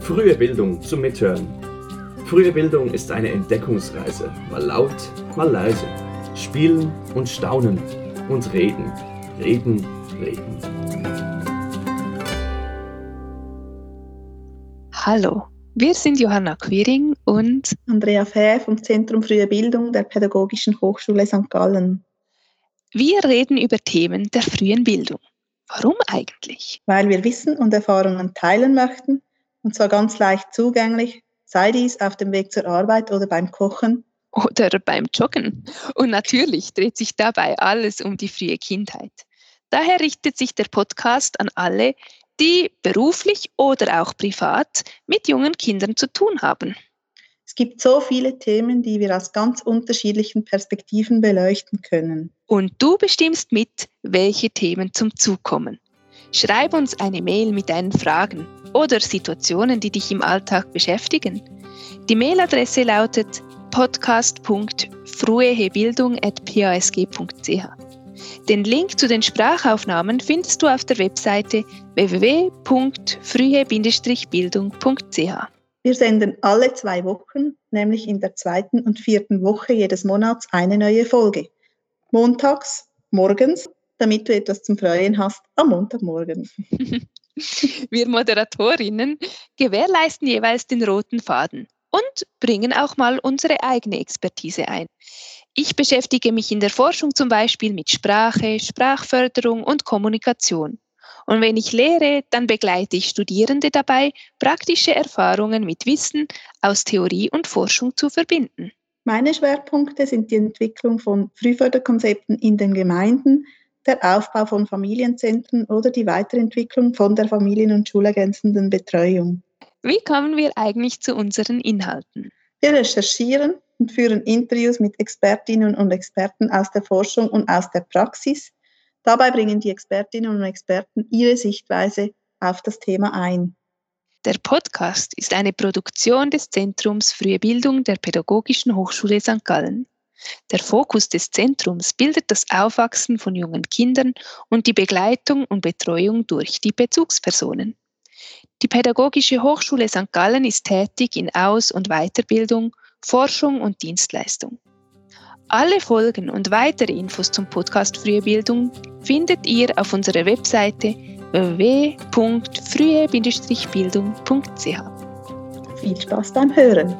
Frühe Bildung zum Mithören. Frühe Bildung ist eine Entdeckungsreise, mal laut, mal leise. Spielen und staunen und reden, reden, reden. Hallo, wir sind Johanna Quiring und Andrea Fäh vom Zentrum Frühe Bildung der Pädagogischen Hochschule St. Gallen. Wir reden über Themen der frühen Bildung. Warum eigentlich? Weil wir Wissen und Erfahrungen teilen möchten, und zwar ganz leicht zugänglich, sei dies auf dem Weg zur Arbeit oder beim Kochen. Oder beim Joggen. Und natürlich dreht sich dabei alles um die frühe Kindheit. Daher richtet sich der Podcast an alle, die beruflich oder auch privat mit jungen Kindern zu tun haben. Es gibt so viele Themen, die wir aus ganz unterschiedlichen Perspektiven beleuchten können. Und du bestimmst mit, welche Themen zum Zug kommen. Schreib uns eine Mail mit deinen Fragen oder Situationen, die dich im Alltag beschäftigen. Die Mailadresse lautet podcast.fruehebildung.pasg.ch. Den Link zu den Sprachaufnahmen findest du auf der Webseite www.frühe-bildung.ch. Wir senden alle zwei Wochen, nämlich in der zweiten und vierten Woche jedes Monats eine neue Folge. Montags, morgens, damit du etwas zum Freuen hast am Montagmorgen. Wir Moderatorinnen gewährleisten jeweils den roten Faden und bringen auch mal unsere eigene Expertise ein. Ich beschäftige mich in der Forschung zum Beispiel mit Sprache, Sprachförderung und Kommunikation. Und wenn ich lehre, dann begleite ich Studierende dabei, praktische Erfahrungen mit Wissen aus Theorie und Forschung zu verbinden. Meine Schwerpunkte sind die Entwicklung von Frühförderkonzepten in den Gemeinden, der Aufbau von Familienzentren oder die Weiterentwicklung von der familien- und schulergänzenden Betreuung. Wie kommen wir eigentlich zu unseren Inhalten? Wir recherchieren und führen Interviews mit Expertinnen und Experten aus der Forschung und aus der Praxis, Dabei bringen die Expertinnen und Experten ihre Sichtweise auf das Thema ein. Der Podcast ist eine Produktion des Zentrums Frühe Bildung der Pädagogischen Hochschule St. Gallen. Der Fokus des Zentrums bildet das Aufwachsen von jungen Kindern und die Begleitung und Betreuung durch die Bezugspersonen. Die Pädagogische Hochschule St. Gallen ist tätig in Aus- und Weiterbildung, Forschung und Dienstleistung. Alle Folgen und weitere Infos zum Podcast Frühe Bildung findet ihr auf unserer Webseite www.frühe-bildung.ch. Viel Spaß beim Hören!